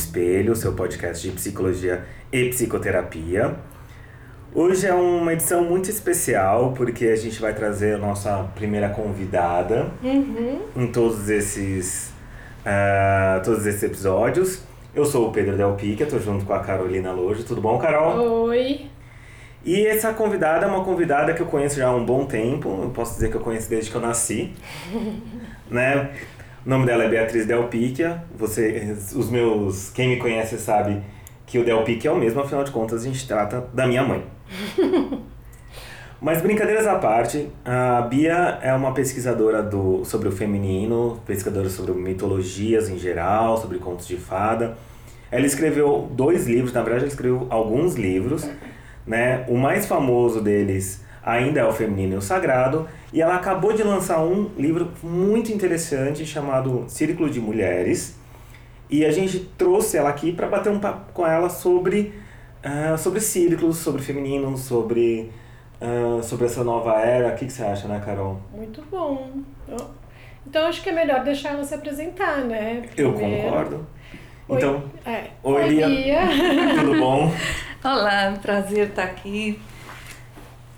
Espelho, seu podcast de psicologia e psicoterapia. Hoje é uma edição muito especial porque a gente vai trazer a nossa primeira convidada Uhum. em todos esses, ah, todos esses episódios. Eu sou o Pedro Del Pique, estou junto com a Carolina Lojo. Tudo bom, Carol? Oi. E essa convidada é uma convidada que eu conheço já há um bom tempo. Eu posso dizer que eu conheço desde que eu nasci. né? O nome dela é Beatriz Del Picchia. Você, os meus, quem me conhece sabe que o Del Picchia é o mesmo, afinal de contas a gente trata da minha mãe. Mas brincadeiras à parte, a Bia é uma pesquisadora do, sobre o feminino, pesquisadora sobre mitologias em geral, sobre contos de fada. Ela escreveu dois livros, na verdade ela escreveu alguns livros, né? O mais famoso deles ainda é o Feminino e o Sagrado, e ela acabou de lançar um livro muito interessante chamado Círculo de Mulheres. E a gente trouxe ela aqui para bater um papo com ela sobre, ah, sobre círculos, sobre feminino, sobre, ah, sobre essa nova era. O que, que você acha, né, Carol? Muito bom. Eu- Então acho que é melhor deixar ela se apresentar, né? Eu Primeiro. concordo. Oi. Então, É. Oi, Bia. Bia. tudo bom? Olá, prazer estar aqui.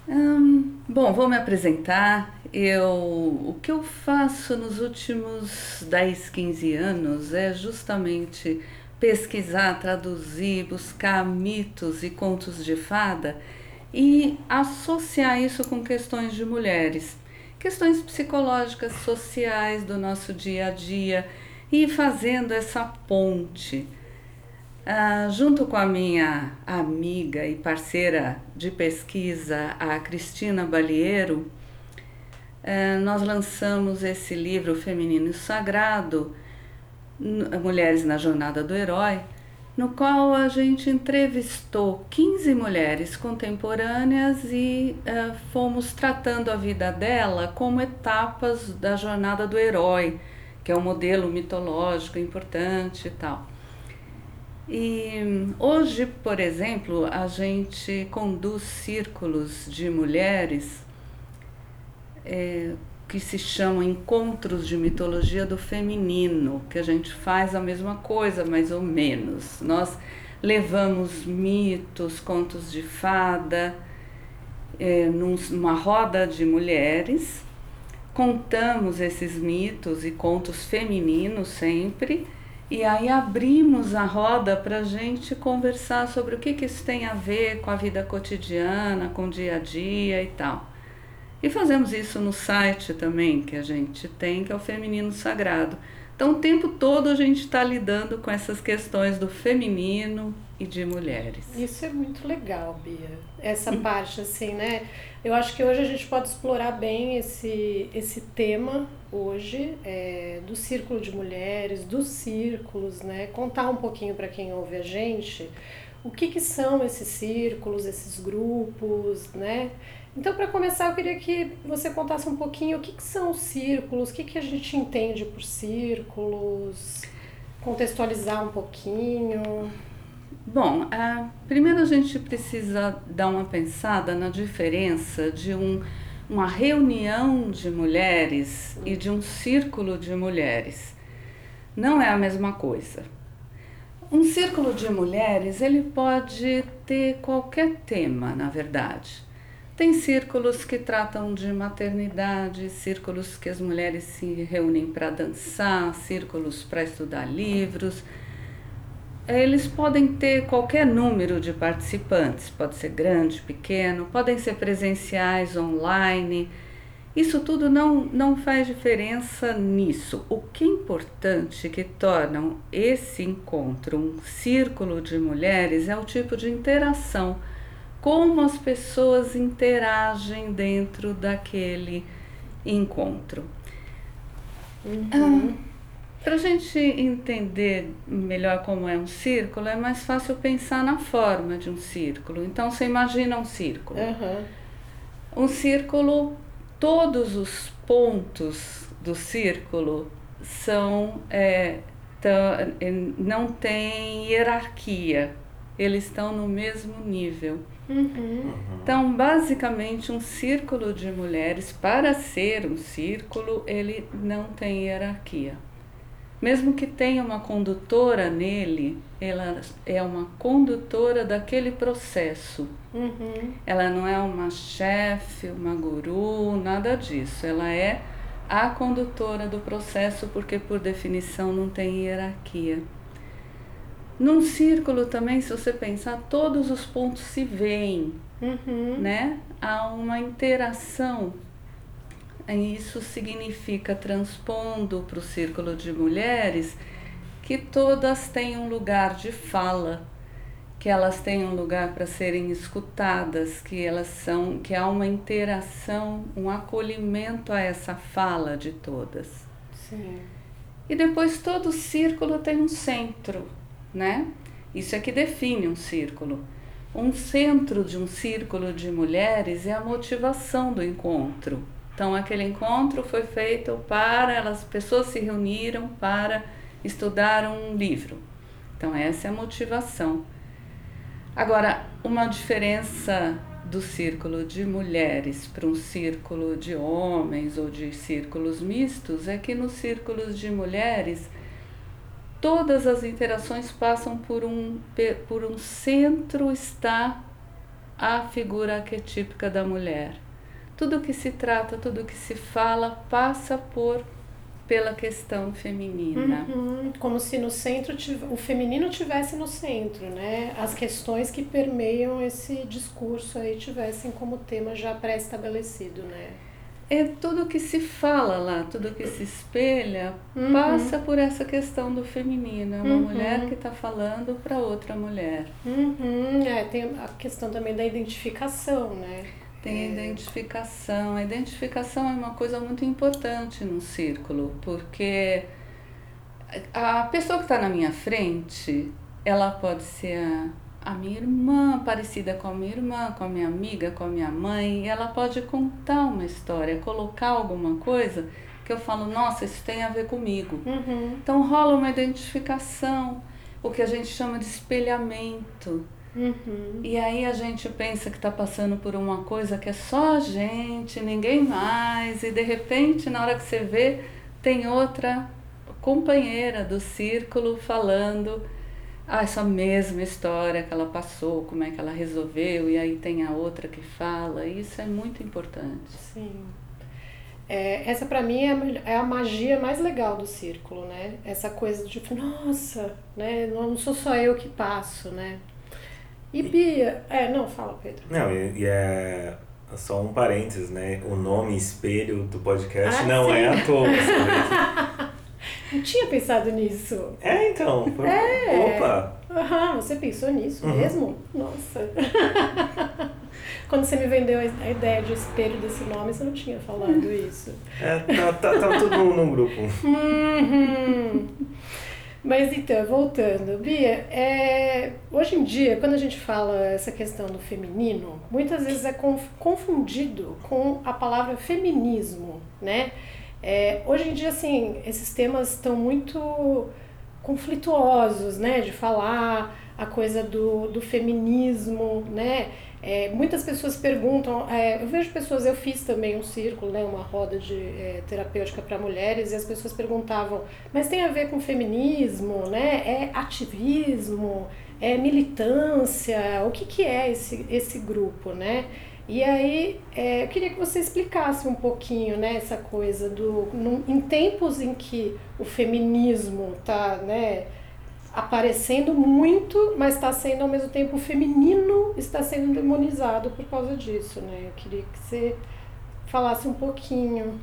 Hum, bom, vou me apresentar. Eu, o que eu faço nos últimos 10, 15 anos é justamente pesquisar, traduzir, buscar mitos e contos de fada e associar isso com questões de mulheres, questões psicológicas, sociais do nosso dia a dia e fazendo essa ponte. Ah, junto com a minha amiga e parceira de pesquisa, a Cristina Balieiro, eh, nós lançamos esse livro Feminino Sagrado, Mulheres na Jornada do Herói, no qual a gente entrevistou 15 mulheres contemporâneas e eh, fomos tratando a vida dela como etapas da jornada do herói, que é um modelo mitológico importante e tal. E hoje, por exemplo, a gente conduz círculos de mulheres é, que se chamam encontros de mitologia do feminino, que a gente faz a mesma coisa, mais ou menos. Nós levamos mitos, contos de fada, é, num- numa roda de mulheres, contamos esses mitos e contos femininos sempre, e aí abrimos a roda para a gente conversar sobre o que, que isso tem a ver com a vida cotidiana, com o dia a dia e tal. E fazemos isso no site também que a gente tem, que é o Feminino Sagrado. Então, o tempo todo a gente está lidando com essas questões do feminino e de mulheres. Isso é muito legal, Bia. Essa parte, assim, né? Eu acho que hoje a gente pode explorar bem esse, esse tema hoje, é, do círculo de mulheres, dos círculos, né? Contar um pouquinho para quem ouve a gente o que, que são esses círculos, esses grupos, né? Então, para começar, eu queria que você contasse um pouquinho o que, que são os círculos, o que, que a gente entende por círculos, contextualizar um pouquinho. Bom, ah, primeiro a gente precisa dar uma pensada na diferença de um, uma reunião de mulheres e de um círculo de mulheres. Não é a mesma coisa. Um círculo de mulheres, ele pode ter qualquer tema, na verdade. Tem círculos que tratam de maternidade, círculos que as mulheres se reúnem para dançar, círculos para estudar livros. Eles podem ter qualquer número de participantes, pode ser grande, pequeno, podem ser presenciais, online. Isso tudo não, não faz diferença nisso. O que é importante que torna esse encontro um círculo de mulheres é o tipo de interação, como as pessoas interagem dentro daquele encontro. Para a gente entender melhor como é um círculo, é mais fácil pensar na forma de um círculo. Então, você imagina um círculo. Aham. Um círculo, todos os pontos do círculo são é, é, não tem hierarquia, eles estão no mesmo nível. Uhum. Então, basicamente, um círculo de mulheres, para ser um círculo, ele não tem hierarquia. Mesmo que tenha uma condutora nele, ela é uma condutora daquele processo. Uhum. Ela não é uma chefe, uma guru, nada disso. Ela é a condutora do processo, porque por definição não tem hierarquia. Num círculo também, se você pensar, todos os pontos se veem, Uhum. né? Há uma interação. Isso significa, transpondo para o círculo de mulheres, que todas têm um lugar de fala, que elas têm um lugar para serem escutadas, que elas são, que há uma interação, um acolhimento a essa fala de todas. Sim. E depois todo círculo tem um centro, né? Isso é que define um círculo. Um centro de um círculo de mulheres é a motivação do encontro. Então aquele encontro foi feito para elas pessoas se reuniram para estudar um livro. Então essa é a motivação. Agora, uma diferença do círculo de mulheres para um círculo de homens ou de círculos mistos é que nos círculos de mulheres todas as interações passam por um, por um centro está a figura arquetípica da mulher. Tudo que se trata, tudo que se fala passa por pela questão feminina. Uhum. Como se no centro o feminino tivesse no centro, né? As questões que permeiam esse discurso aí tivessem como tema já pré-estabelecido, né? É tudo que se fala lá, tudo que se espelha, Uhum. passa por essa questão do feminino. É uma Uhum. mulher que está falando para outra mulher. Uhum. É, tem a questão também da identificação, né? Tem a identificação. A identificação é uma coisa muito importante no círculo, porque a pessoa que está na minha frente, ela pode ser a, a minha irmã, parecida com a minha irmã, com a minha amiga, com a minha mãe, e ela pode contar uma história, colocar alguma coisa que eu falo, nossa, isso tem a ver comigo. Uhum. Então rola uma identificação, o que a gente chama de espelhamento. Uhum. E aí a gente pensa que está passando por uma coisa que é só a gente, ninguém mais, e de repente, na hora que você vê, tem outra companheira do círculo falando ah, essa mesma história que ela passou, como é que ela resolveu, e aí tem a outra que fala, e isso é muito importante. Sim. É, essa pra mim é a, é a magia mais legal do círculo, né? Essa coisa de, nossa, né? Não sou só eu que passo, né? E Bia, é, não, fala, Pedro. Não, e, é só um parênteses, né? O nome espelho do podcast Ah, não sim. é à toa. Não tinha pensado nisso. é, então. Foi... É. Opa! Aham, você pensou nisso Uhum. mesmo? Nossa. Quando você me vendeu a ideia de espelho desse nome, você não tinha falado isso. É, tá, tá, tá tudo num grupo. Uhum. Mas então, voltando, Bia, é, hoje em dia, quando a gente fala essa questão do feminino, muitas vezes é conf- confundido com a palavra feminismo, né? É, hoje em dia, assim, esses temas estão muito conflituosos, né? De falar a coisa do, do feminismo, né? É, muitas pessoas perguntam, é, eu vejo pessoas, eu fiz também um círculo, né, uma roda de é, terapêutica para mulheres, e as pessoas perguntavam, mas tem a ver com feminismo, né? É ativismo, é militância, o que, que é esse, esse grupo, né? E aí, é, eu queria que você explicasse um pouquinho, né, essa coisa do, num- em tempos em que o feminismo está, né, aparecendo muito, mas está sendo ao mesmo tempo feminino está sendo demonizado por causa disso, né? Eu queria que você falasse um pouquinho.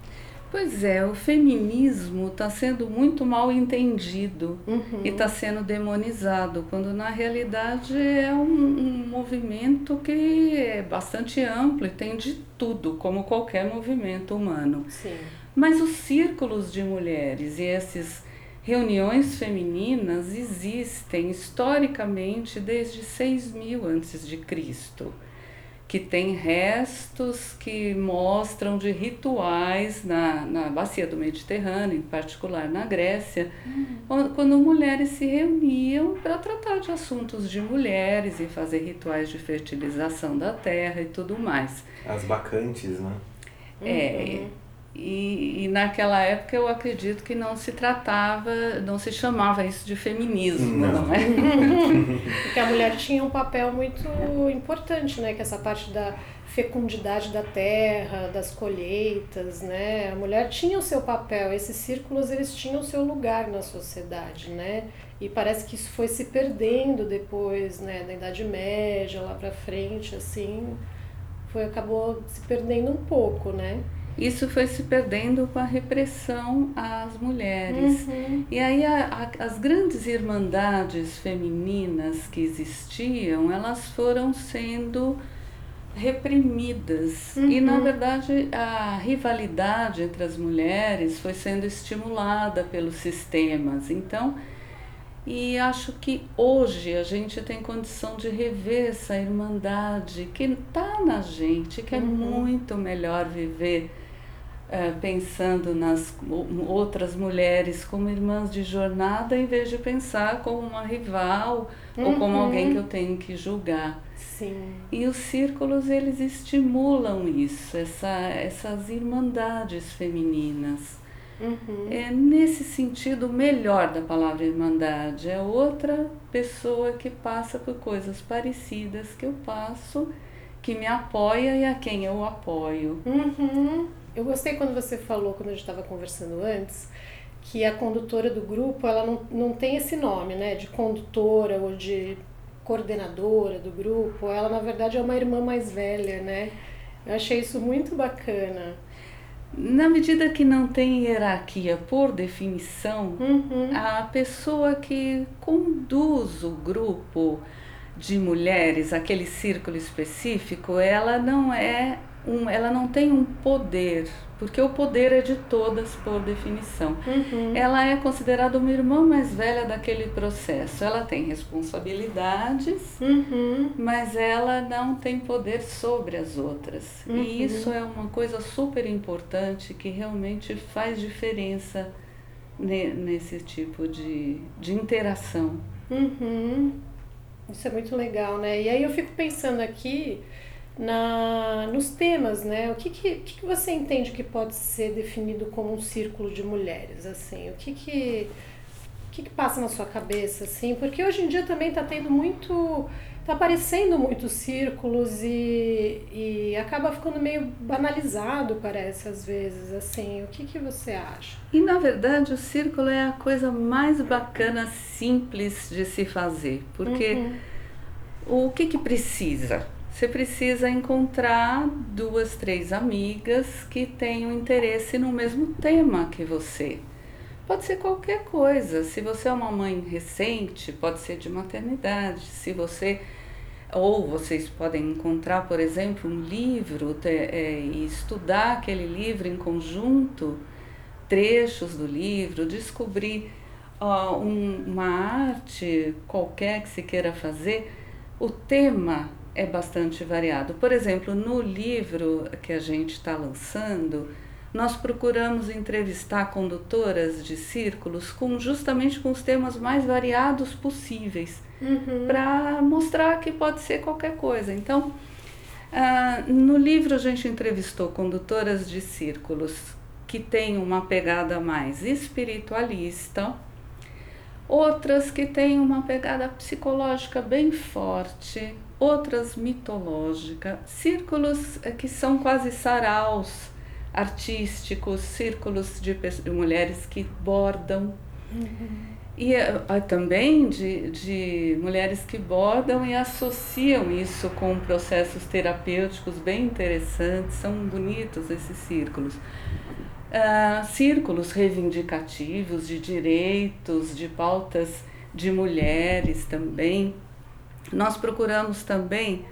Pois é, o feminismo está sendo muito mal entendido. Uhum. e está sendo demonizado, quando na realidade é um, um movimento que é bastante amplo e tem de tudo, como qualquer movimento humano. Sim. Mas os círculos de mulheres e essas reuniões femininas existem historicamente desde 6000 antes de Cristo que tem restos que mostram de rituais na, na bacia do Mediterrâneo, em particular na Grécia, quando- quando mulheres se reuniam para tratar de assuntos de mulheres e fazer rituais de fertilização da terra e tudo mais. As bacantes, né? É, E, e, naquela época eu acredito que não se tratava, não se chamava isso de feminismo, não, não é? Porque a mulher tinha um papel muito importante, né? Que essa parte da fecundidade da terra, das colheitas, né? A mulher tinha o seu papel, esses círculos eles tinham o seu lugar na sociedade, né? E parece que isso foi se perdendo depois, né, da Idade Média, lá para frente, assim, foi acabou se perdendo um pouco, né? Isso foi se perdendo com a repressão às mulheres. Uhum. E aí a, a, as grandes irmandades femininas que existiam, elas foram sendo reprimidas. Uhum. E, na uhum. verdade, a rivalidade entre as mulheres foi sendo estimulada pelos sistemas. Então, e acho que hoje a gente tem condição de rever essa irmandade que está na gente, que é uhum. muito melhor viver é, pensando nas outras mulheres como irmãs de jornada, em vez de pensar como uma rival uhum. ou como alguém que eu tenho que julgar. Sim. E os círculos, eles estimulam isso, essa, essas irmandades femininas. Uhum. É nesse sentido melhor da palavra irmandade. É outra pessoa que passa por coisas parecidas que eu passo, que me apoia e a quem eu apoio. Uhum. Eu gostei quando você falou, quando a gente estava conversando antes, que a condutora do grupo, ela não, não tem esse nome, né, de condutora ou de coordenadora do grupo. Ela, na verdade, é uma irmã mais velha, né? Eu achei isso muito bacana. Na medida que não tem hierarquia por definição, uhum. a pessoa que conduz o grupo de mulheres, aquele círculo específico, ela não é um, ela não tem um poder, porque o poder é de todas por definição. Uhum. Ela é considerada uma irmã mais velha daquele processo. Ela tem responsabilidades, uhum. mas ela não tem poder sobre as outras. Uhum. E isso é uma coisa super importante que realmente faz diferença nesse tipo de, de interação. Uhum. Isso é muito legal, né? E aí eu fico pensando aqui na, nos temas, né? O que, que, que você entende que pode ser definido como um círculo de mulheres, assim? O que que, o que, que passa na sua cabeça, assim? Porque hoje em dia também está tendo muito... Está aparecendo muitos círculos e, e acaba ficando meio banalizado, parece, às vezes, assim. O que, que você acha? E, na verdade, o círculo é a coisa mais bacana, simples de se fazer. Porque uhum. o que que precisa? Você precisa encontrar duas, três amigas que tenham interesse no mesmo tema que você. Pode ser qualquer coisa. Se você é uma mãe recente, pode ser de maternidade. Se você ou vocês podem encontrar, por exemplo, um livro é, e estudar aquele livro em conjunto, trechos do livro, descobrir uh, um, uma arte qualquer que se queira fazer. O tema é bastante variado. Por exemplo, no livro que a gente está lançando, nós procuramos entrevistar condutoras de círculos com justamente com os temas mais variados possíveis, uhum. para mostrar que pode ser qualquer coisa. Então, ah, no livro a gente entrevistou condutoras de círculos que têm uma pegada mais espiritualista, outras que têm uma pegada psicológica bem forte, outras mitológicas, círculos eh, que são quase saraus artísticos, círculos de, de mulheres que bordam. Uhum. E uh, também de, de mulheres que bordam e associam isso com processos terapêuticos bem interessantes, são bonitos esses círculos. Uh, círculos reivindicativos de direitos, de pautas de mulheres também. Nós procuramos também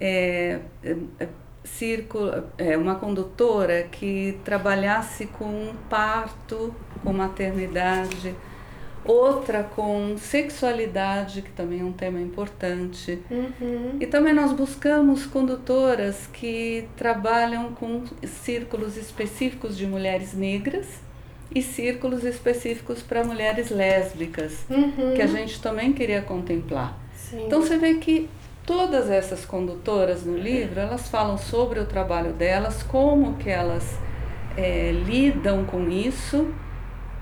é, é, círculo, é, uma condutora que trabalhasse com parto, com maternidade, outra com sexualidade, que também é um tema importante. Uhum. E também nós buscamos condutoras que trabalham com círculos específicos de mulheres negras e círculos específicos para mulheres lésbicas, uhum. que a gente também queria contemplar. Sim. Então você vê que todas essas condutoras no livro, elas falam sobre o trabalho delas, como que elas é, lidam com isso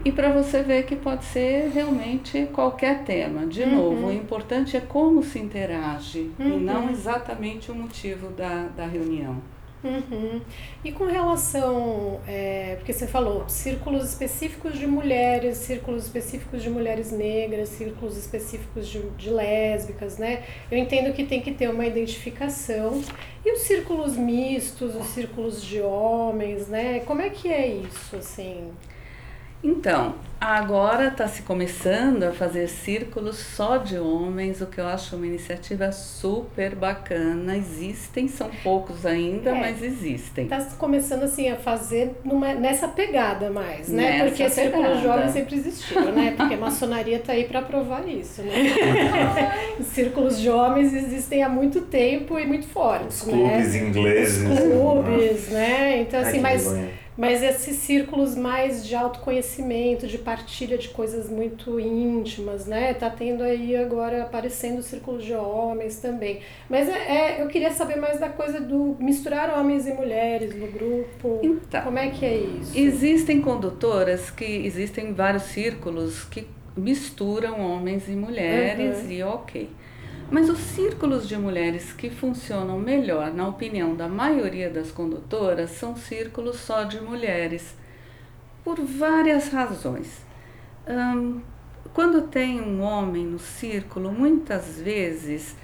e para você ver que pode ser realmente qualquer tema. De uhum. novo, o importante é como se interage uhum. e não exatamente o motivo da, da reunião. Uhum. E com relação, é, porque você falou, círculos específicos de mulheres, círculos específicos de mulheres negras, círculos específicos de, de lésbicas, né? Eu entendo que tem que ter uma identificação. E os círculos mistos, os círculos de homens, né? Como é que é isso, assim? Então, agora está se começando a fazer círculos só de homens, o que eu acho uma iniciativa super bacana. Existem, são poucos ainda, é, mas existem. Está começando assim a fazer numa, nessa pegada mais, né? Nessa Porque círculos de homens sempre existiram, né? Porque a maçonaria está aí para provar isso, né? círculos de homens existem há muito tempo e muito fortes, Os clubes né? ingleses. Os clubes, né? Então assim, Ai, mas mas esses círculos mais de autoconhecimento, de partilha de coisas muito íntimas, né? Tá tendo aí agora aparecendo círculos de homens também. Mas é, é, eu queria saber mais da coisa do misturar homens e mulheres no grupo. Então, Como é que é isso? Existem condutoras que existem vários círculos que misturam homens e mulheres uhum. e ok. Mas os círculos de mulheres que funcionam melhor, na opinião da maioria das condutoras, são círculos só de mulheres, por várias razões. Hum, quando tem um homem no círculo, muitas vezes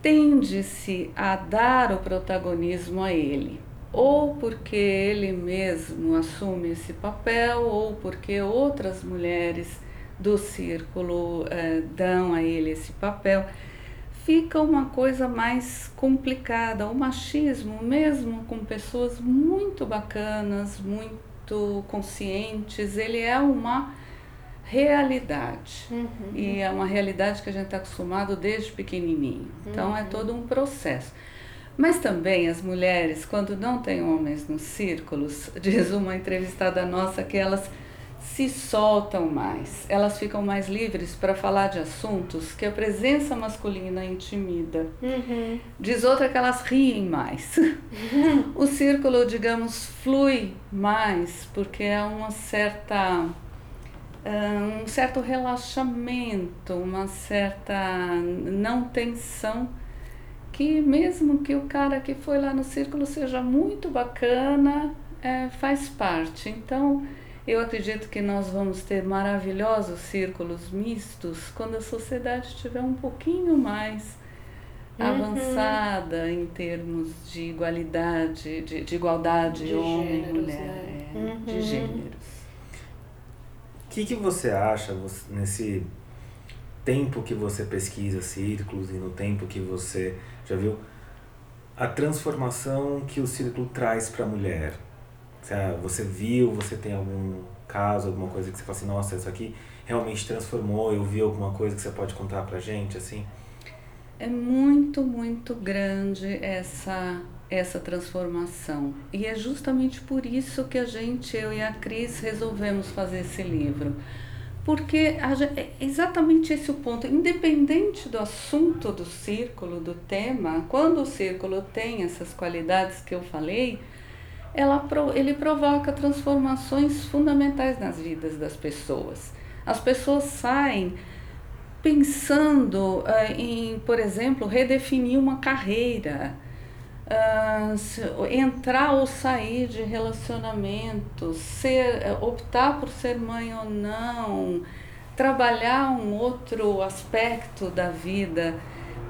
tende-se a dar o protagonismo a ele, ou porque ele mesmo assume esse papel, ou porque outras mulheres do círculo eh, dão a ele esse papel fica uma coisa mais complicada. O machismo, mesmo com pessoas muito bacanas, muito conscientes, ele é uma realidade. Uhum. E é uma realidade que a gente está acostumado desde pequenininho. Então é uhum. todo um processo. Mas também as mulheres, quando não têm homens nos círculos, diz uma entrevistada nossa que elas se soltam mais, elas ficam mais livres para falar de assuntos que a presença masculina intimida. Uhum. Diz outra que elas riem mais. Uhum. O círculo, digamos, flui mais porque é uma certa ah, um certo relaxamento, uma certa não tensão que mesmo que o cara que foi lá no círculo seja muito bacana, é, faz parte. Então eu acredito que nós vamos ter maravilhosos círculos mistos quando a sociedade estiver um pouquinho mais uhum. avançada em termos de igualdade, de, de igualdade de homem e mulher, né? é, uhum. de gêneros. O que, que você acha você, nesse tempo que você pesquisa círculos e no tempo que você já viu a transformação que o círculo traz para a mulher? Você viu, você tem algum caso, alguma coisa que você fala assim, nossa, isso aqui realmente transformou, eu vi alguma coisa que você pode contar pra gente, assim? É muito, muito grande essa essa transformação. E é justamente por isso que a gente, eu e a Cris, resolvemos fazer esse livro. Porque é exatamente esse o ponto. Independente do assunto do círculo, do tema, quando o círculo tem essas qualidades que eu falei, ela, ele provoca transformações fundamentais nas vidas das pessoas. As pessoas saem pensando uh, em, por exemplo, redefinir uma carreira, uh, entrar ou sair de relacionamentos, ser, uh, optar por ser mãe ou não, trabalhar um outro aspecto da vida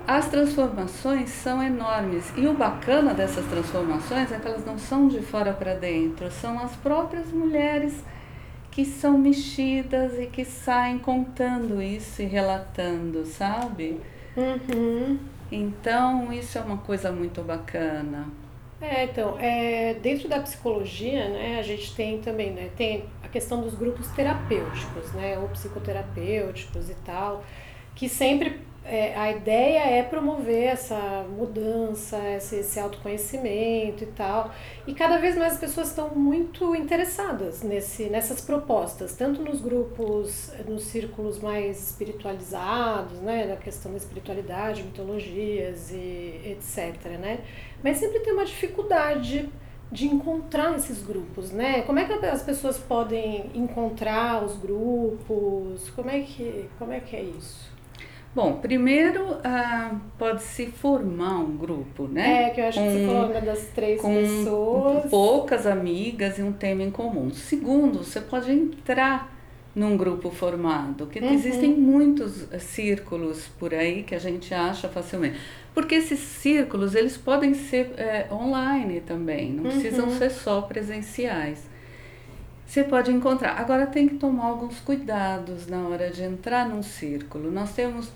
as transformações são enormes e o bacana dessas transformações é que elas não são de fora para dentro, são as próprias mulheres que são mexidas e que saem contando isso e relatando, sabe? Uhum. Então, isso é uma coisa muito bacana. É, então, é, dentro da psicologia, né, a gente tem também, né, tem a questão dos grupos terapêuticos, né, ou psicoterapêuticos e tal, que sempre é, a ideia é promover essa mudança, esse, esse autoconhecimento e tal. E cada vez mais as pessoas estão muito interessadas nesse, nessas propostas, tanto nos grupos, nos círculos mais espiritualizados, né, na questão da espiritualidade, mitologias e etc. Né? Mas sempre tem uma dificuldade de encontrar esses grupos, né? Como é que as pessoas podem encontrar os grupos? Como é que, como é, que é isso? Bom, primeiro ah, pode se formar um grupo, né? É, que eu acho com, que você falou uma das três com pessoas. poucas amigas e um tema em comum. Segundo, você pode entrar num grupo formado, que uhum. existem muitos círculos por aí que a gente acha facilmente. Porque esses círculos, eles podem ser é, online também, não uhum. precisam ser só presenciais. Você pode encontrar. Agora tem que tomar alguns cuidados na hora de entrar num círculo. Nós temos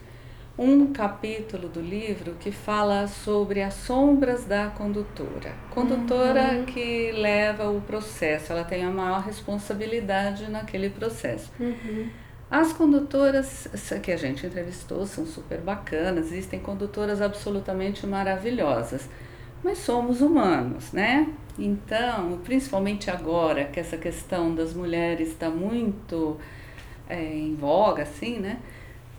um capítulo do livro que fala sobre as sombras da condutora. Condutora uhum. que leva o processo, ela tem a maior responsabilidade naquele processo. Uhum. As condutoras que a gente entrevistou são super bacanas, existem condutoras absolutamente maravilhosas, mas somos humanos, né? Então, principalmente agora que essa questão das mulheres está muito é, em voga, assim, né?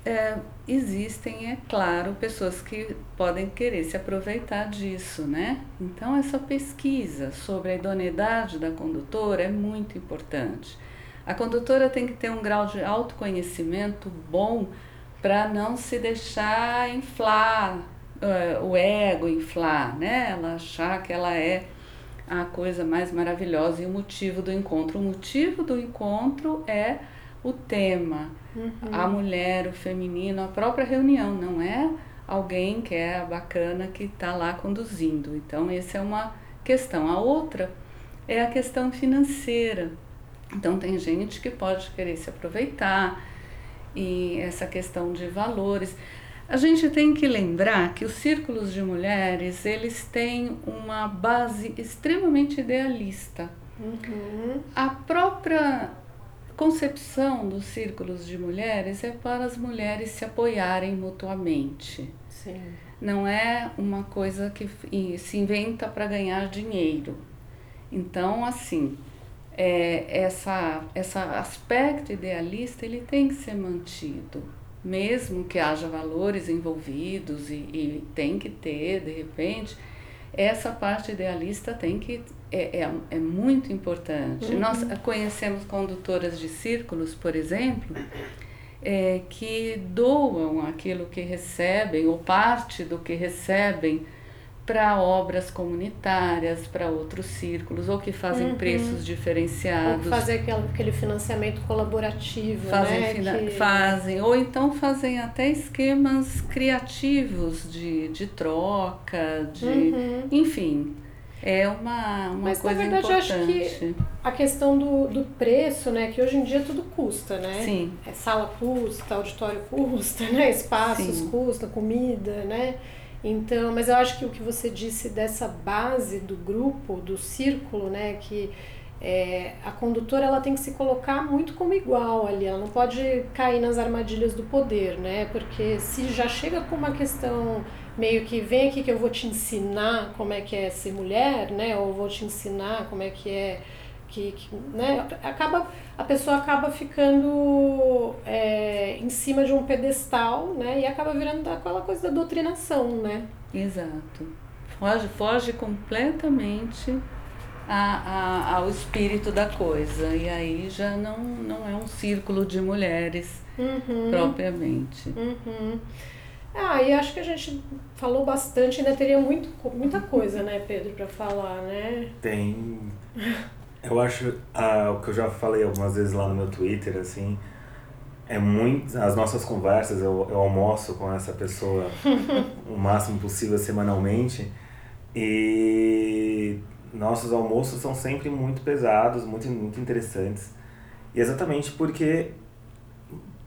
É, existem, é claro, pessoas que podem querer se aproveitar disso, né? Então, essa pesquisa sobre a idoneidade da condutora é muito importante. A condutora tem que ter um grau de autoconhecimento bom para não se deixar inflar, uh, o ego inflar, né? Ela achar que ela é a coisa mais maravilhosa e o motivo do encontro. O motivo do encontro é o tema, uhum. a mulher, o feminino, a própria reunião, não é alguém que é bacana que está lá conduzindo. Então, essa é uma questão. A outra é a questão financeira. Então, tem gente que pode querer se aproveitar e essa questão de valores. A gente tem que lembrar que os círculos de mulheres, eles têm uma base extremamente idealista. Uhum. A própria concepção dos círculos de mulheres é para as mulheres se apoiarem mutuamente. Sim. Não é uma coisa que se inventa para ganhar dinheiro. Então, assim, é, essa, essa aspecto idealista ele tem que ser mantido, mesmo que haja valores envolvidos e, e tem que ter, de repente, essa parte idealista tem que é, é, é muito importante. Uhum. Nós conhecemos condutoras de círculos, por exemplo, é, que doam aquilo que recebem, ou parte do que recebem, para obras comunitárias, para outros círculos, ou que fazem uhum. preços diferenciados. Ou fazer aquele, aquele financiamento colaborativo, fazem, né? Fina, que... Fazem, ou então fazem até esquemas criativos de, de troca, de uhum. enfim. É uma, uma Mas, coisa na verdade, importante. eu acho que a questão do, do preço, né? Que hoje em dia tudo custa, né? Sim. É, sala custa, auditório custa, né? Espaços Sim. custa, comida, né? Então, mas eu acho que o que você disse dessa base do grupo, do círculo, né, que é, a condutora ela tem que se colocar muito como igual ali, ela não pode cair nas armadilhas do poder, né? Porque se já chega com uma questão meio que vem aqui que eu vou te ensinar como é que é ser mulher, né? Ou vou te ensinar como é que é que, que né, acaba, a pessoa acaba ficando é, em cima de um pedestal, né, e acaba virando aquela coisa da doutrinação, né? Exato. Foge, foge completamente a, a, ao espírito da coisa, e aí já não, não é um círculo de mulheres uhum. propriamente. Uhum. Ah, e acho que a gente falou bastante, ainda teria muito, muita coisa, né, Pedro, para falar, né? Tem. Eu acho, ah, o que eu já falei algumas vezes lá no meu Twitter, assim, é muito. As nossas conversas, eu, eu almoço com essa pessoa o máximo possível semanalmente. E nossos almoços são sempre muito pesados, muito, muito interessantes. E exatamente porque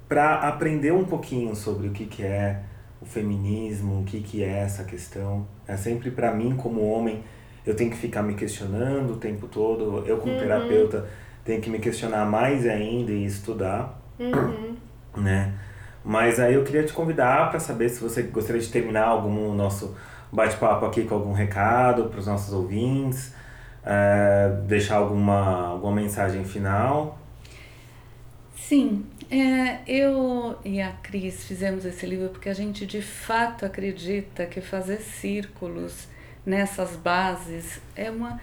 para aprender um pouquinho sobre o que, que é o feminismo, o que, que é essa questão, é sempre para mim como homem eu tenho que ficar me questionando o tempo todo. Eu, como uhum. terapeuta, tenho que me questionar mais ainda e estudar, uhum. né? Mas aí eu queria te convidar para saber se você gostaria de terminar algum nosso bate-papo aqui com algum recado para os nossos ouvintes, é, deixar alguma, alguma mensagem final. Sim, é, eu e a Cris fizemos esse livro porque a gente de fato acredita que fazer círculos nessas bases é uma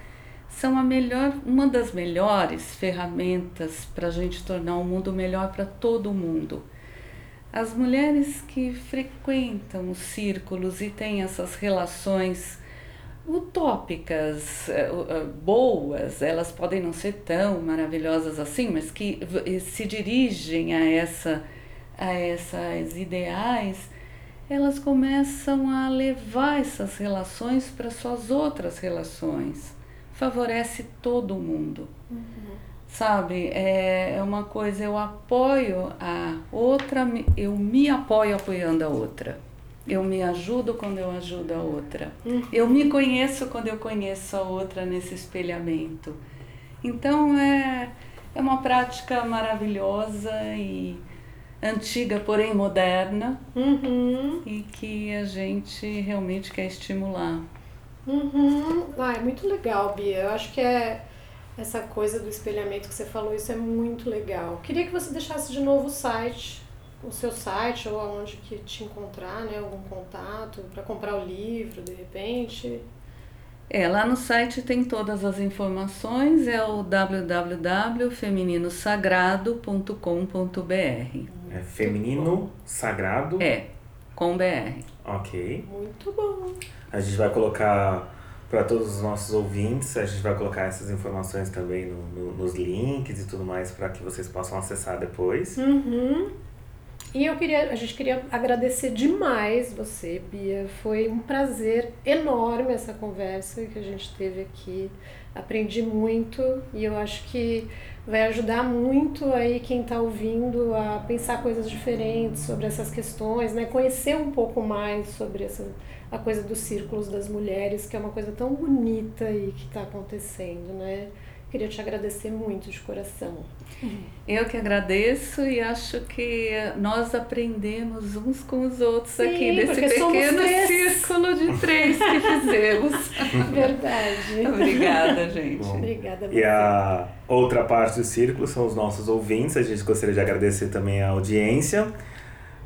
são a melhor, uma das melhores ferramentas para a gente tornar o mundo melhor para todo mundo. As mulheres que frequentam os círculos e têm essas relações utópicas, eh, eh, boas, elas podem não ser tão maravilhosas assim, mas que se dirigem a, essa, a essas ideais, elas começam a levar essas relações para suas outras relações. Favorece todo mundo. Uhum. Sabe, é, é uma coisa, eu apoio a outra, eu me apoio apoiando a outra. Eu me ajudo quando eu ajudo a outra. Uhum. Eu me conheço quando eu conheço a outra nesse espelhamento. Então é, é uma prática maravilhosa e antiga, porém moderna, uhum. e que a gente realmente quer estimular. Uhum. Ah, é muito legal, Bia. Eu acho que é essa coisa do espelhamento que você falou, isso é muito legal. Queria que você deixasse de novo o site o seu site ou aonde que te encontrar, né? Algum contato para comprar o livro, de repente. É, lá no site tem todas as informações, é o www.femininosagrado.com.br. É feminino sagrado? É, com BR. Ok. Muito bom. A gente vai colocar para todos os nossos ouvintes, a gente vai colocar essas informações também no, no, nos links e tudo mais para que vocês possam acessar depois. Uhum. E eu queria, a gente queria agradecer demais você, Bia. Foi um prazer enorme essa conversa que a gente teve aqui. Aprendi muito e eu acho que vai ajudar muito aí quem está ouvindo a pensar coisas diferentes sobre essas questões, né? Conhecer um pouco mais sobre essa a coisa dos círculos das mulheres, que é uma coisa tão bonita e que está acontecendo, né? Queria te agradecer muito de coração. Eu que agradeço e acho que nós aprendemos uns com os outros Sim, aqui desse pequeno círculo de três que fizemos. Verdade. Obrigada, gente. Bom, Obrigada. E a outra parte do círculo são os nossos ouvintes. A gente gostaria de agradecer também a audiência.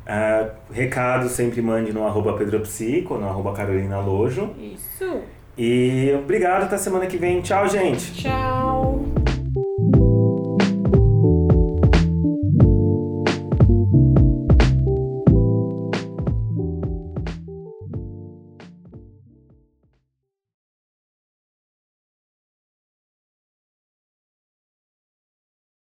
Uh, recado sempre mande no arroba pedropsico, no arroba carolina lojo. Isso. E obrigado, até semana que vem. Tchau, gente. Tchau.